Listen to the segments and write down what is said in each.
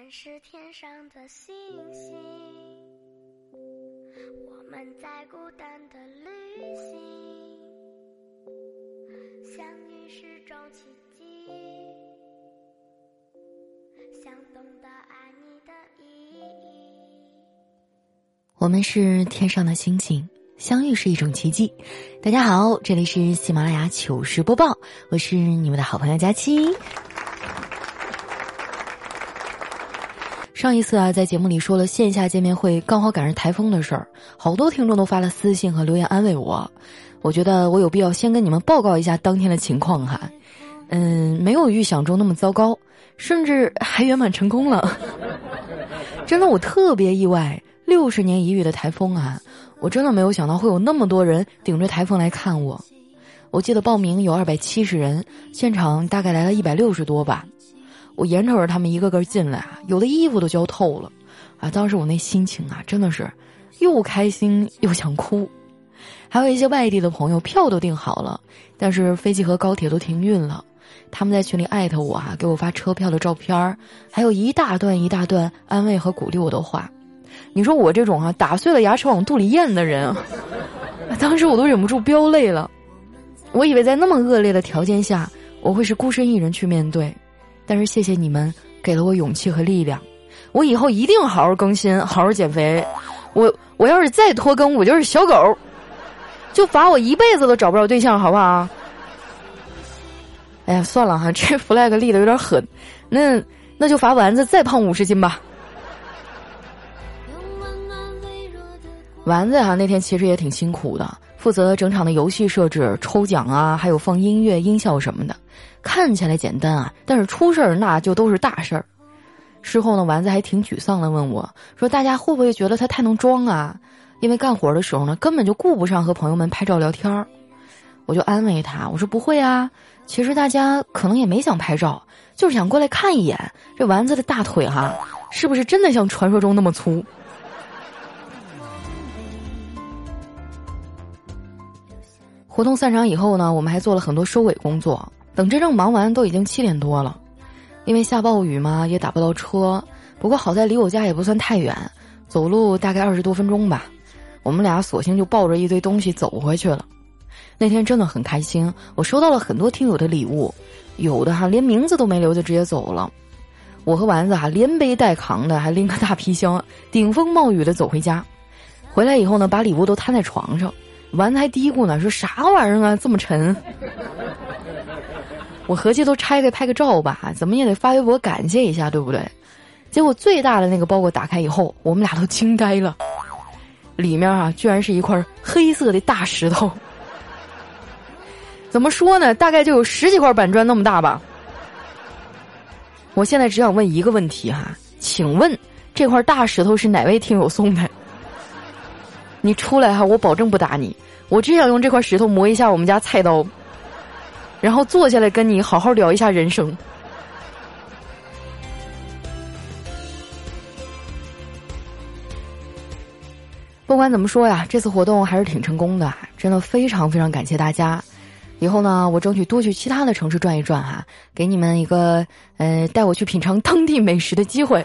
们是天上的星星，我们在孤单的旅行，相遇是种奇迹，想懂得爱你的意义。我们是天上的星星，相遇是一种奇迹。大家好，这里是喜马拉雅糗事播报，我是你们的好朋友佳期。上一次啊，在节目里说了线下见面会刚好赶上台风的事儿，好多听众都发了私信和留言安慰我。我觉得我有必要先跟你们报告一下当天的情况哈。嗯，没有预想中那么糟糕，甚至还圆满成功了。真的，我特别意外，六十年一遇的台风啊，我真的没有想到会有那么多人顶着台风来看我。我记得报名有二百七十人，现场大概来了一百六十多吧。我眼瞅着他们一个个进来啊，有的衣服都浇透了，啊，当时我那心情啊，真的是又开心又想哭。还有一些外地的朋友，票都订好了，但是飞机和高铁都停运了。他们在群里艾特我啊，给我发车票的照片儿，还有一大段一大段安慰和鼓励我的话。你说我这种啊，打碎了牙齿往肚里咽的人，当时我都忍不住飙泪了。我以为在那么恶劣的条件下，我会是孤身一人去面对。但是谢谢你们给了我勇气和力量，我以后一定好好更新，好好减肥。我我要是再拖更，我就是小狗，就罚我一辈子都找不着对象，好不好？哎呀，算了哈，这 flag 立的有点狠，那那就罚丸子再胖五十斤吧。丸子哈那天其实也挺辛苦的，负责整场的游戏设置、抽奖啊，还有放音乐、音效什么的。看起来简单啊，但是出事儿那就都是大事儿。事后呢，丸子还挺沮丧的，问我说：“大家会不会觉得他太能装啊？因为干活的时候呢，根本就顾不上和朋友们拍照聊天儿。”我就安慰他，我说：“不会啊，其实大家可能也没想拍照，就是想过来看一眼这丸子的大腿哈，是不是真的像传说中那么粗？”活动散场以后呢，我们还做了很多收尾工作。等真正忙完，都已经七点多了。因为下暴雨嘛，也打不到车。不过好在离我家也不算太远，走路大概二十多分钟吧。我们俩索性就抱着一堆东西走回去了。那天真的很开心，我收到了很多听友的礼物，有的哈连名字都没留就直接走了。我和丸子哈连背带扛的，还拎个大皮箱，顶风冒雨的走回家。回来以后呢，把礼物都摊在床上，丸子还嘀咕呢，说啥玩意儿啊，这么沉。我合计都拆开拍个照吧，怎么也得发微博感谢一下，对不对？结果最大的那个包裹打开以后，我们俩都惊呆了，里面啊居然是一块黑色的大石头。怎么说呢？大概就有十几块板砖那么大吧。我现在只想问一个问题哈，请问这块大石头是哪位听友送的？你出来哈，我保证不打你。我只想用这块石头磨一下我们家菜刀。然后坐下来跟你好好聊一下人生。不管怎么说呀，这次活动还是挺成功的，真的非常非常感谢大家。以后呢，我争取多去其他的城市转一转哈，给你们一个呃带我去品尝当地美食的机会。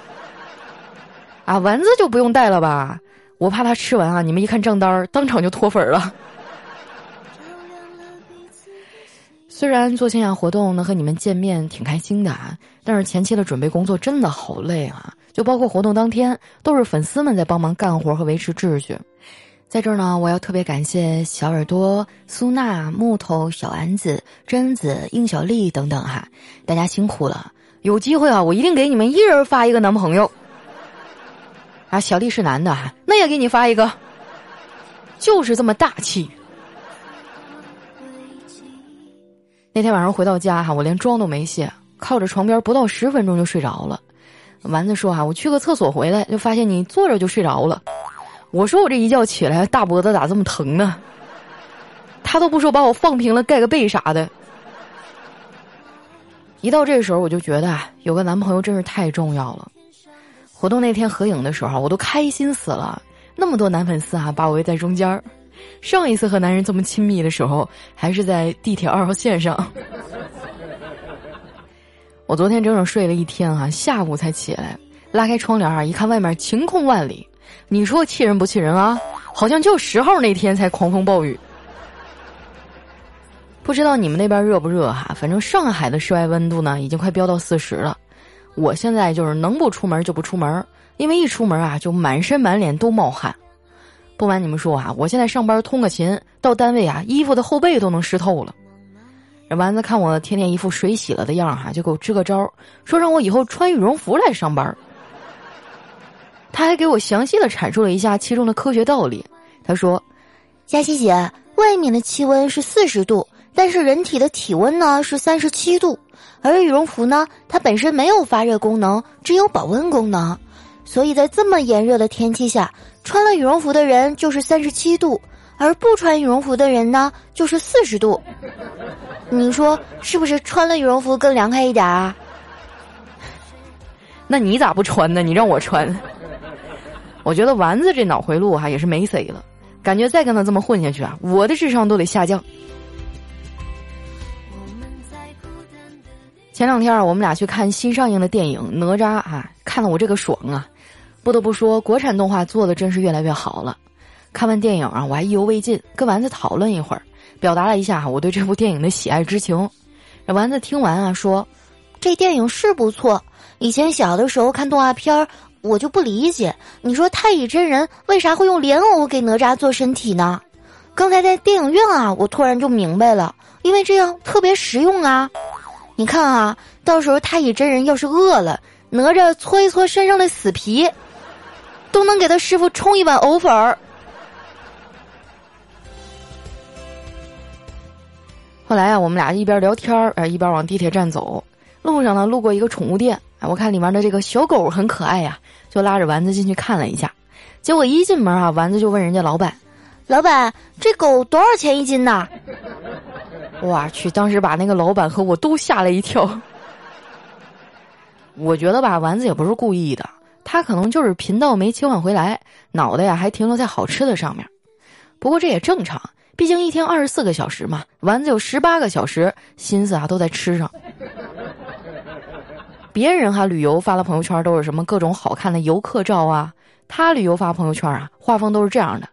啊，丸子就不用带了吧，我怕他吃完啊，你们一看账单当场就脱粉了。虽然做线下活动能和你们见面挺开心的啊，但是前期的准备工作真的好累啊！就包括活动当天，都是粉丝们在帮忙干活和维持秩序。在这儿呢，我要特别感谢小耳朵、苏娜、木头、小丸子、贞子、应小丽等等哈，大家辛苦了！有机会啊，我一定给你们一人发一个男朋友。啊，小丽是男的哈，那也给你发一个，就是这么大气。那天晚上回到家哈，我连妆都没卸，靠着床边不到十分钟就睡着了。丸子说哈，我去个厕所回来就发现你坐着就睡着了。我说我这一觉起来大脖子咋这么疼呢？他都不说把我放平了盖个被啥的。一到这时候我就觉得，有个男朋友真是太重要了。活动那天合影的时候，我都开心死了，那么多男粉丝啊，把我围在中间儿。上一次和男人这么亲密的时候，还是在地铁二号线上。我昨天整整睡了一天啊，下午才起来，拉开窗帘啊，一看外面晴空万里，你说气人不气人啊？好像就十号那天才狂风暴雨。不知道你们那边热不热哈？反正上海的室外温度呢，已经快飙到四十了。我现在就是能不出门就不出门，因为一出门啊，就满身满脸都冒汗。不瞒你们说啊，我现在上班通个勤，到单位啊，衣服的后背都能湿透了。这丸子看我天天一副水洗了的样儿哈，就给我支个招儿，说让我以后穿羽绒服来上班。他还给我详细的阐述了一下其中的科学道理。他说：“佳琪姐，外面的气温是四十度，但是人体的体温呢是三十七度，而羽绒服呢，它本身没有发热功能，只有保温功能，所以在这么炎热的天气下。”穿了羽绒服的人就是三十七度，而不穿羽绒服的人呢就是四十度。你说是不是穿了羽绒服更凉快一点啊？那你咋不穿呢？你让我穿。我觉得丸子这脑回路哈也是没谁了，感觉再跟他这么混下去啊，我的智商都得下降。前两天，我们俩去看新上映的电影《哪吒》啊，看了我这个爽啊。不得不说，国产动画做的真是越来越好了。看完电影啊，我还意犹未尽，跟丸子讨论一会儿，表达了一下我对这部电影的喜爱之情。丸子听完啊，说：“这电影是不错。以前小的时候看动画片儿，我就不理解，你说太乙真人为啥会用莲藕给哪吒做身体呢？刚才在电影院啊，我突然就明白了，因为这样特别实用啊。你看啊，到时候太乙真人要是饿了，哪吒搓一搓身上的死皮。”都能给他师傅冲一碗藕粉儿。后来啊，我们俩一边聊天儿，哎，一边往地铁站走。路上呢，路过一个宠物店，哎，我看里面的这个小狗很可爱呀，就拉着丸子进去看了一下。结果一进门啊，丸子就问人家老板：“老板，这狗多少钱一斤呢？”我去，当时把那个老板和我都吓了一跳。我觉得吧，丸子也不是故意的。他可能就是频道没切换回来，脑袋呀还停留在好吃的上面。不过这也正常，毕竟一天二十四个小时嘛，丸子有十八个小时心思啊都在吃上。别人哈旅游发了朋友圈都是什么各种好看的游客照啊，他旅游发朋友圈啊，画风都是这样的：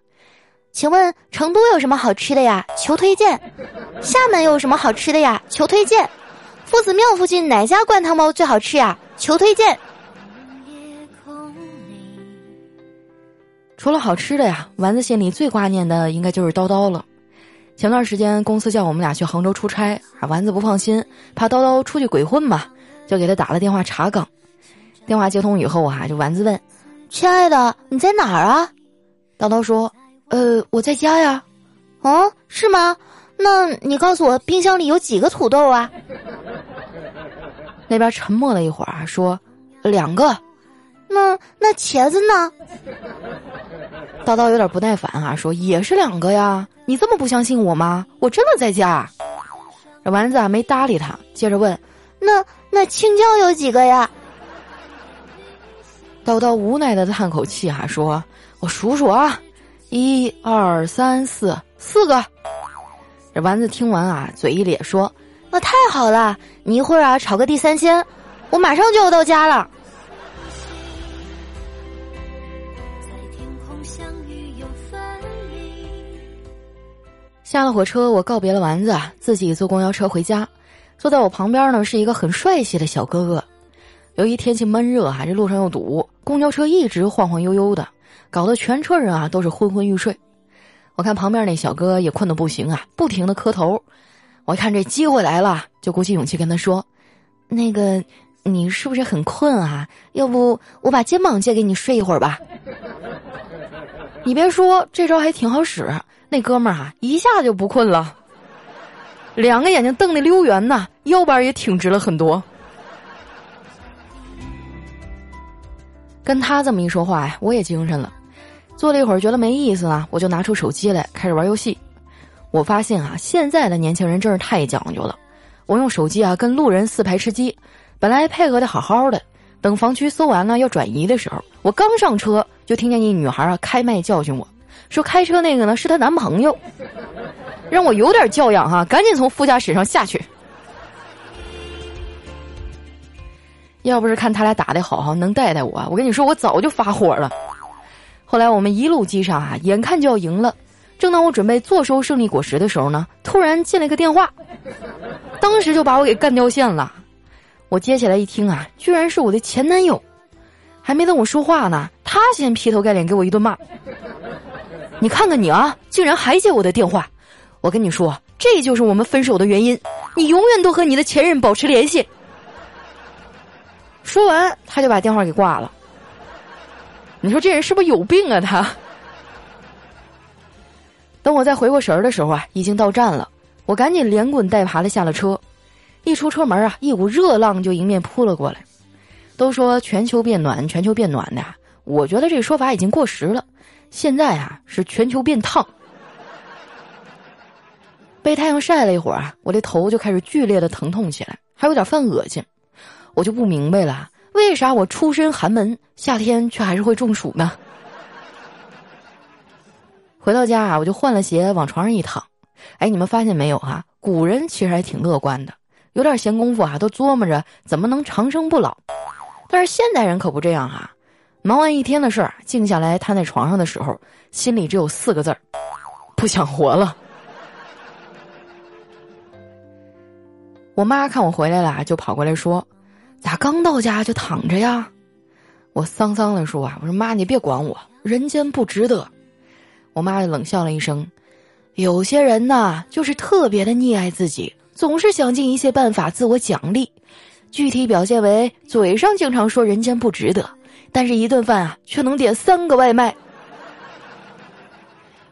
请问成都有什么好吃的呀？求推荐。厦门有什么好吃的呀？求推荐。夫子庙附近哪家灌汤包最好吃呀？求推荐。除了好吃的呀，丸子心里最挂念的应该就是叨叨了。前段时间公司叫我们俩去杭州出差，啊，丸子不放心，怕叨叨出去鬼混嘛，就给他打了电话查岗。电话接通以后啊，就丸子问：“亲爱的，你在哪儿啊？”叨叨说：“呃，我在家呀。”“哦，是吗？那你告诉我，冰箱里有几个土豆啊？”那边沉默了一会儿啊，说：“两个。”那那茄子呢？叨叨有点不耐烦啊，说也是两个呀，你这么不相信我吗？我真的在家。这丸子啊没搭理他，接着问：“那那青椒有几个呀？”叨叨无奈的叹口气啊，说：“我数数啊，一二三四，四个。”这丸子听完啊，嘴一咧说：“那太好了，你一会儿啊炒个地三鲜，我马上就要到家了。”下了火车，我告别了丸子，自己坐公交车回家。坐在我旁边呢是一个很帅气的小哥哥。由于天气闷热啊，这路上又堵，公交车一直晃晃悠悠的，搞得全车人啊都是昏昏欲睡。我看旁边那小哥也困得不行啊，不停的磕头。我看这机会来了，就鼓起勇气跟他说：“那个，你是不是很困啊？要不我把肩膀借给你睡一会儿吧？”你别说，这招还挺好使。那哥们儿啊一下就不困了，两个眼睛瞪得溜圆呐，腰板也挺直了很多。跟他这么一说话呀，我也精神了。坐了一会儿，觉得没意思了，我就拿出手机来开始玩游戏。我发现啊，现在的年轻人真是太讲究了。我用手机啊跟路人四排吃鸡，本来配合的好好的，等房区搜完了要转移的时候，我刚上车就听见一女孩啊开麦教训我。说开车那个呢是她男朋友，让我有点教养哈，赶紧从副驾驶上下去。要不是看他俩打的好，能带带我，我跟你说，我早就发火了。后来我们一路击杀啊，眼看就要赢了。正当我准备坐收胜利果实的时候呢，突然进来个电话，当时就把我给干掉线了。我接起来一听啊，居然是我的前男友。还没等我说话呢，他先劈头盖脸给我一顿骂。你看看你啊，竟然还接我的电话！我跟你说，这就是我们分手的原因。你永远都和你的前任保持联系。说完，他就把电话给挂了。你说这人是不是有病啊？他。等我再回过神儿的时候啊，已经到站了。我赶紧连滚带爬的下了车。一出车门啊，一股热浪就迎面扑了过来。都说全球变暖，全球变暖的，我觉得这个说法已经过时了。现在啊，是全球变烫。被太阳晒了一会儿啊，我的头就开始剧烈的疼痛起来，还有点犯恶心。我就不明白了，为啥我出身寒门，夏天却还是会中暑呢？回到家啊，我就换了鞋，往床上一躺。哎，你们发现没有啊？古人其实还挺乐观的，有点闲工夫啊，都琢磨着怎么能长生不老。但是现代人可不这样哈，忙完一天的事儿，静下来瘫在床上的时候，心里只有四个字儿：不想活了。我妈看我回来了，就跑过来说：“咋刚到家就躺着呀？”我丧丧的说：“啊，我说妈，你别管我，人间不值得。”我妈就冷笑了一声：“有些人呐，就是特别的溺爱自己，总是想尽一切办法自我奖励。具体表现为嘴上经常说人间不值得，但是一顿饭啊却能点三个外卖。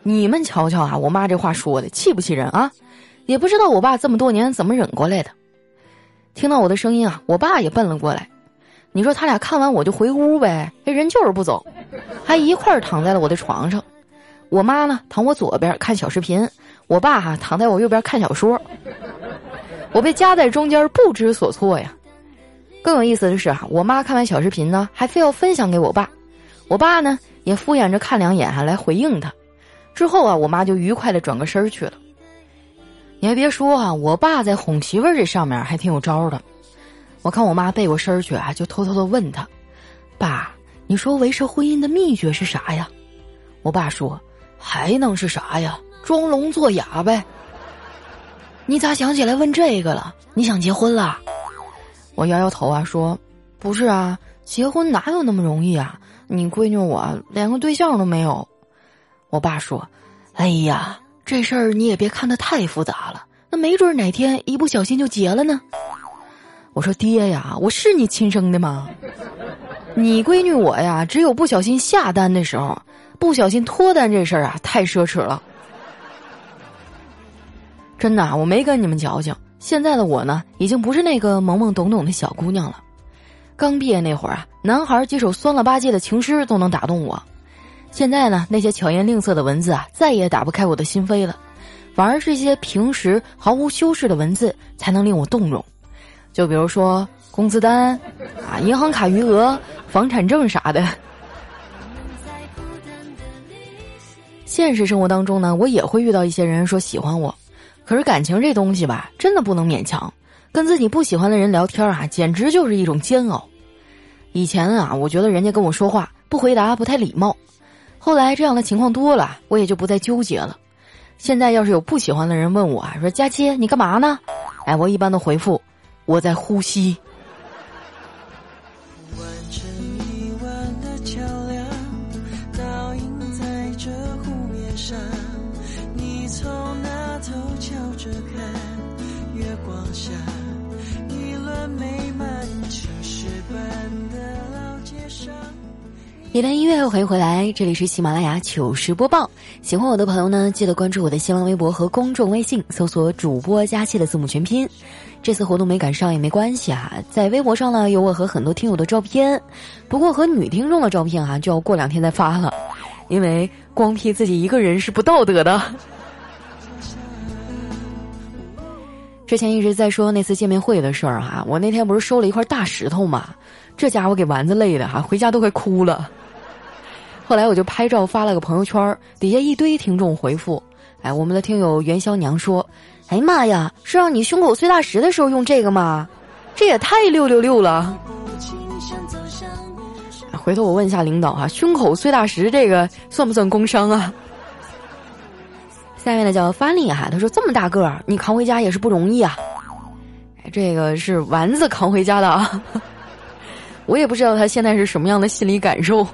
你们瞧瞧啊，我妈这话说的气不气人啊？也不知道我爸这么多年怎么忍过来的。听到我的声音啊，我爸也奔了过来。你说他俩看完我就回屋呗，这人就是不走，还一块儿躺在了我的床上。我妈呢，躺我左边看小视频，我爸哈躺在我右边看小说。我被夹在中间，不知所措呀。更有意思的是啊，我妈看完小视频呢，还非要分享给我爸，我爸呢也敷衍着看两眼，还来回应他。之后啊，我妈就愉快的转个身去了。你还别说啊，我爸在哄媳妇儿这上面还挺有招的。我看我妈背过身去啊，就偷偷的问他：“爸，你说维持婚姻的秘诀是啥呀？”我爸说。还能是啥呀？装聋作哑呗。你咋想起来问这个了？你想结婚了？我摇摇头啊，说不是啊，结婚哪有那么容易啊？你闺女我连个对象都没有。我爸说：“哎呀，这事儿你也别看得太复杂了，那没准哪天一不小心就结了呢。”我说：“爹呀，我是你亲生的吗？你闺女我呀，只有不小心下单的时候。”不小心脱单这事儿啊，太奢侈了。真的，我没跟你们矫情。现在的我呢，已经不是那个懵懵懂懂的小姑娘了。刚毕业那会儿啊，男孩几首酸了吧唧的情诗都能打动我。现在呢，那些巧言令色的文字啊，再也打不开我的心扉了。反而是一些平时毫无修饰的文字，才能令我动容。就比如说工资单啊、银行卡余额、房产证啥的。现实生活当中呢，我也会遇到一些人说喜欢我，可是感情这东西吧，真的不能勉强。跟自己不喜欢的人聊天啊，简直就是一种煎熬。以前啊，我觉得人家跟我说话不回答不太礼貌，后来这样的情况多了，我也就不再纠结了。现在要是有不喜欢的人问我啊说：“佳期，你干嘛呢？”哎，我一般都回复：“我在呼吸。”一段音乐欢迎回来，这里是喜马拉雅糗事播报。喜欢我的朋友呢，记得关注我的新浪微博和公众微信，搜索“主播佳期”的字母全拼。这次活动没赶上也没关系啊，在微博上呢有我和很多听友的照片，不过和女听众的照片啊就要过两天再发了，因为光 P 自己一个人是不道德的。之前一直在说那次见面会的事儿哈，我那天不是收了一块大石头嘛，这家伙给丸子累的哈，回家都快哭了。后来我就拍照发了个朋友圈，底下一堆听众回复。哎，我们的听友元宵娘说：“哎妈呀，是让你胸口碎大石的时候用这个吗？这也太六六六了！”回头我问一下领导哈，胸口碎大石这个算不算工伤啊？下面的叫发力哈，他说这么大个儿，你扛回家也是不容易啊。这个是丸子扛回家的啊，我也不知道他现在是什么样的心理感受。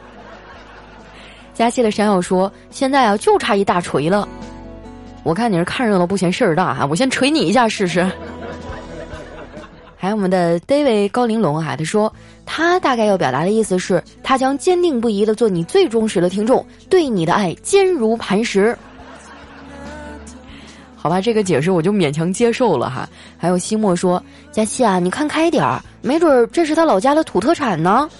佳期的山药说：“现在啊，就差一大锤了。我看你是看热闹不嫌事儿大哈，我先锤你一下试试。”还有我们的 David 高玲珑啊，他说他大概要表达的意思是，他将坚定不移的做你最忠实的听众，对你的爱坚如磐石。好吧，这个解释我就勉强接受了哈。还有西莫说：“佳琪啊，你看开点儿，没准儿这是他老家的土特产呢。”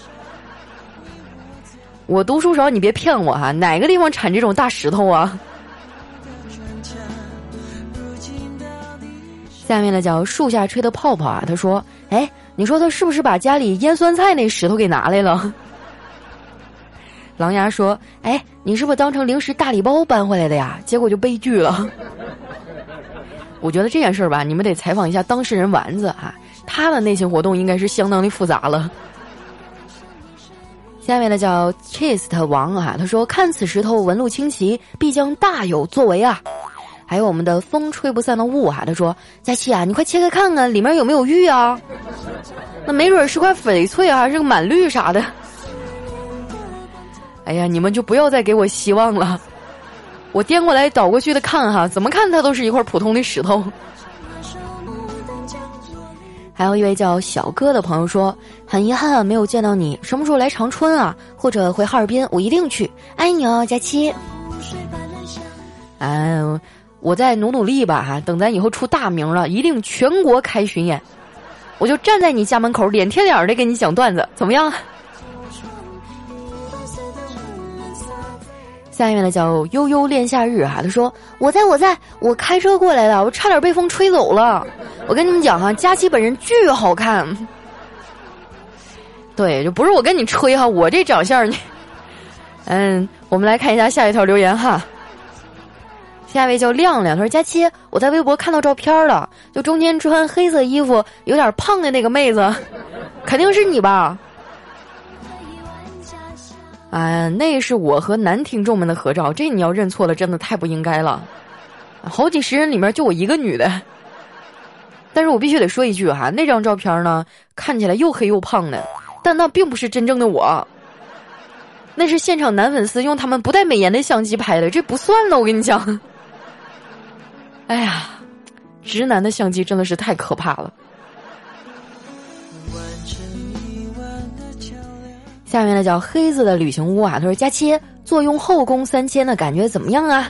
我读书少，你别骗我哈，哪个地方产这种大石头啊？下面呢叫树下吹的泡泡啊，他说：“哎，你说他是不是把家里腌酸菜那石头给拿来了？” 狼牙说：“哎，你是不是当成零食大礼包搬回来的呀？结果就悲剧了。”我觉得这件事儿吧，你们得采访一下当事人丸子啊，他的内心活动应该是相当的复杂了。下面呢叫 Chest 王啊，他说：“看此石头纹路清奇，必将大有作为啊。”还有我们的风吹不散的雾啊，他说：“佳琪啊，你快切开看看，里面有没有玉啊？那没准是块翡翠啊，还是个满绿啥的。”哎呀，你们就不要再给我希望了。我颠过来倒过去的看哈，怎么看它都是一块普通的石头。还有一位叫小哥的朋友说：“很遗憾没有见到你，什么时候来长春啊？或者回哈尔滨，我一定去。爱你哦，佳期。”哎，我再努努力吧哈，等咱以后出大名了，一定全国开巡演，我就站在你家门口，脸贴脸的给你讲段子，怎么样？下面的叫悠悠恋夏日哈，他说：“我在我在我开车过来的，我差点被风吹走了。我跟你们讲哈，佳琪本人巨好看。对，就不是我跟你吹哈，我这长相你。嗯，我们来看一下下一条留言哈。下一位叫亮亮，他说：佳期，我在微博看到照片了，就中间穿黑色衣服有点胖的那个妹子，肯定是你吧？”啊，那是我和男听众们的合照，这你要认错了，真的太不应该了。好几十人里面就我一个女的，但是我必须得说一句哈，那张照片呢，看起来又黑又胖的，但那并不是真正的我，那是现场男粉丝用他们不带美颜的相机拍的，这不算呢，我跟你讲。哎呀，直男的相机真的是太可怕了。下面呢叫黑子的旅行屋啊，他说：“佳期坐拥后宫三千的感觉怎么样啊？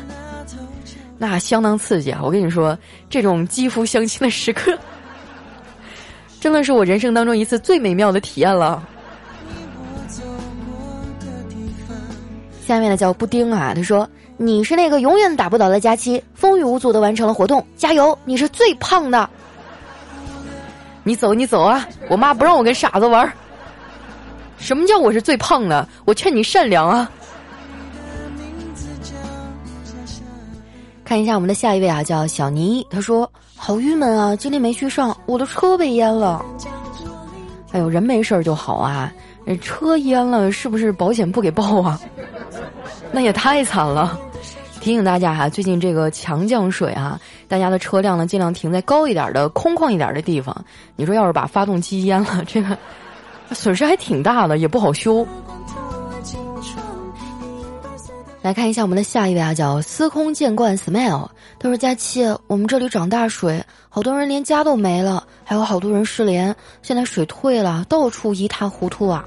那相当刺激啊！我跟你说，这种肌肤相亲的时刻，真的是我人生当中一次最美妙的体验了。”下面呢叫布丁啊，他说：“你是那个永远打不倒的佳期，风雨无阻的完成了活动，加油！你是最胖的。你走你走啊！我妈不让我跟傻子玩。”什么叫我是最胖的？我劝你善良啊！看一下我们的下一位啊，叫小尼，他说好郁闷啊，今天没去上，我的车被淹了。哎呦，人没事儿就好啊，车淹了是不是保险不给报啊？那也太惨了！提醒大家哈，最近这个强降水啊，大家的车辆呢尽量停在高一点的、空旷一点的地方。你说要是把发动机淹了，这个。损失还挺大的，也不好修。来看一下我们的下一位啊，叫司空见惯 Smile。他说：“佳期，我们这里涨大水，好多人连家都没了，还有好多人失联。现在水退了，到处一塌糊涂啊！”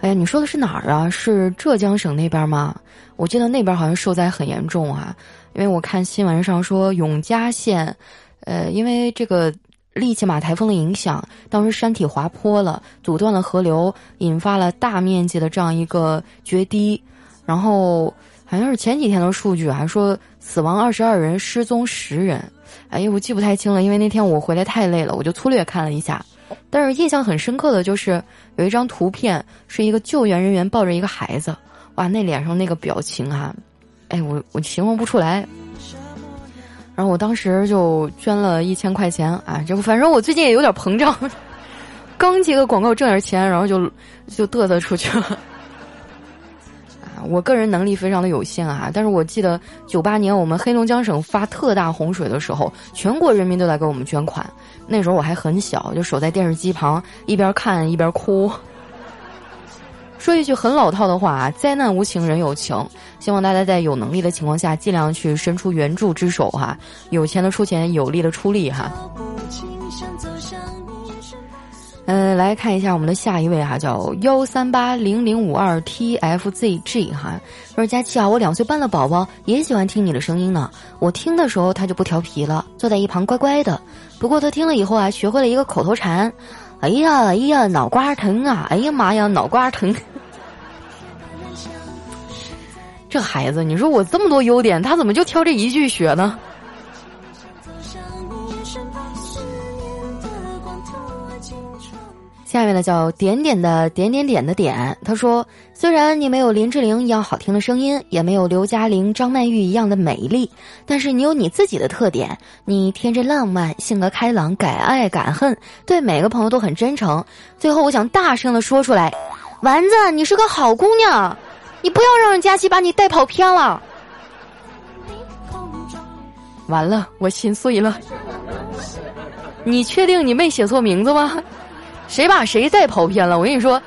哎呀，你说的是哪儿啊？是浙江省那边吗？我记得那边好像受灾很严重啊，因为我看新闻上说永嘉县，呃，因为这个。利奇马台风的影响，当时山体滑坡了，阻断了河流，引发了大面积的这样一个决堤。然后好像是前几天的数据，还说死亡二十二人，失踪十人。哎呀，我记不太清了，因为那天我回来太累了，我就粗略看了一下。但是印象很深刻的就是有一张图片，是一个救援人员抱着一个孩子，哇，那脸上那个表情啊，哎，我我形容不出来。然后我当时就捐了一千块钱啊，这反正我最近也有点膨胀，刚接个广告挣点钱，然后就就嘚瑟出去了。啊，我个人能力非常的有限啊，但是我记得九八年我们黑龙江省发特大洪水的时候，全国人民都在给我们捐款。那时候我还很小，就守在电视机旁，一边看一边哭。说一句很老套的话啊，灾难无情人有情，希望大家在有能力的情况下，尽量去伸出援助之手哈。有钱的出钱，有力的出力哈。嗯，来看一下我们的下一位哈，叫幺三八零零五二 tfzg 哈，说佳琪啊，我两岁半的宝宝也喜欢听你的声音呢。我听的时候他就不调皮了，坐在一旁乖乖的。不过他听了以后啊，学会了一个口头禅，哎呀哎呀，脑瓜疼啊！哎呀妈呀，脑瓜疼！这孩子，你说我这么多优点，他怎么就挑这一句学呢？下面呢叫点点的点点点的点，他说：虽然你没有林志玲一样好听的声音，也没有刘嘉玲、张曼玉一样的美丽，但是你有你自己的特点。你天真浪漫，性格开朗，敢爱敢恨，对每个朋友都很真诚。最后，我想大声的说出来：丸子，你是个好姑娘，你不要让佳琪把你带跑偏了。完了，我心碎了。你确定你没写错名字吗？谁把谁再跑偏了？我跟你说，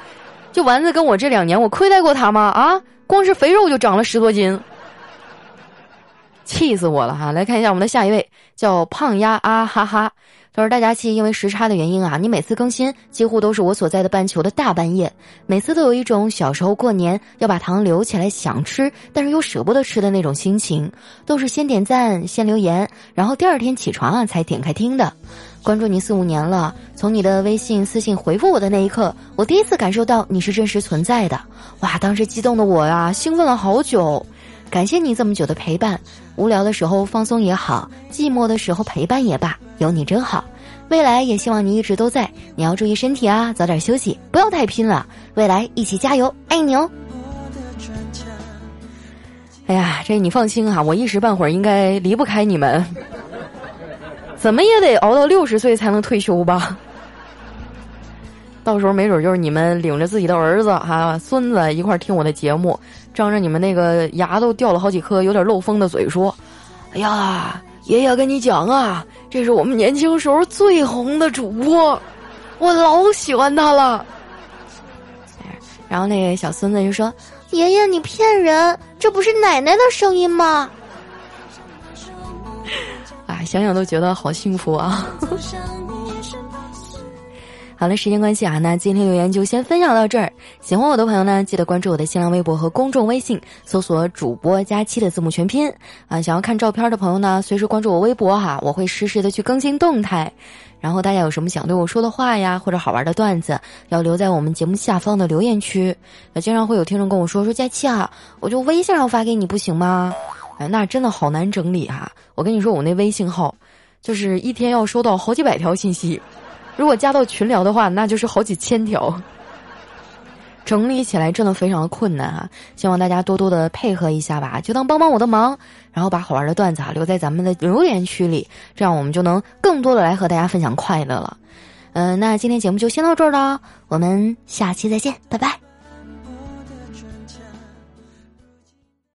就丸子跟我这两年，我亏待过他吗？啊，光是肥肉就长了十多斤，气死我了哈！来看一下我们的下一位，叫胖丫啊哈哈。他说：“大家气，因为时差的原因啊，你每次更新几乎都是我所在的半球的大半夜，每次都有一种小时候过年要把糖留起来想吃，但是又舍不得吃的那种心情，都是先点赞，先留言，然后第二天起床啊才点开听的。”关注你四五年了，从你的微信私信回复我的那一刻，我第一次感受到你是真实存在的。哇，当时激动的我呀，兴奋了好久。感谢你这么久的陪伴，无聊的时候放松也好，寂寞的时候陪伴也罢，有你真好。未来也希望你一直都在，你要注意身体啊，早点休息，不要太拼了。未来一起加油，爱你哦。哎呀，这你放心啊，我一时半会儿应该离不开你们。怎么也得熬到六十岁才能退休吧？到时候没准就是你们领着自己的儿子哈、孙子一块儿听我的节目，张着你们那个牙都掉了好几颗、有点漏风的嘴说：“哎呀，爷爷跟你讲啊，这是我们年轻时候最红的主播，我老喜欢他了。”然后那个小孙子就说：“爷爷，你骗人，这不是奶奶的声音吗？”啊，想想都觉得好幸福啊！好了，时间关系啊，那今天留言就先分享到这儿。喜欢我的朋友呢，记得关注我的新浪微博和公众微信，搜索“主播佳期”的字母全拼啊。想要看照片的朋友呢，随时关注我微博哈，我会实时的去更新动态。然后大家有什么想对我说的话呀，或者好玩的段子，要留在我们节目下方的留言区。那经常会有听众跟我说说佳期啊，我就微信上发给你不行吗？哎，那真的好难整理哈！我跟你说，我那微信号，就是一天要收到好几百条信息，如果加到群聊的话，那就是好几千条，整理起来真的非常的困难啊！希望大家多多的配合一下吧，就当帮帮我的忙，然后把好玩的段子啊留在咱们的留言区里，这样我们就能更多的来和大家分享快乐了。嗯，那今天节目就先到这儿了，我们下期再见，拜拜。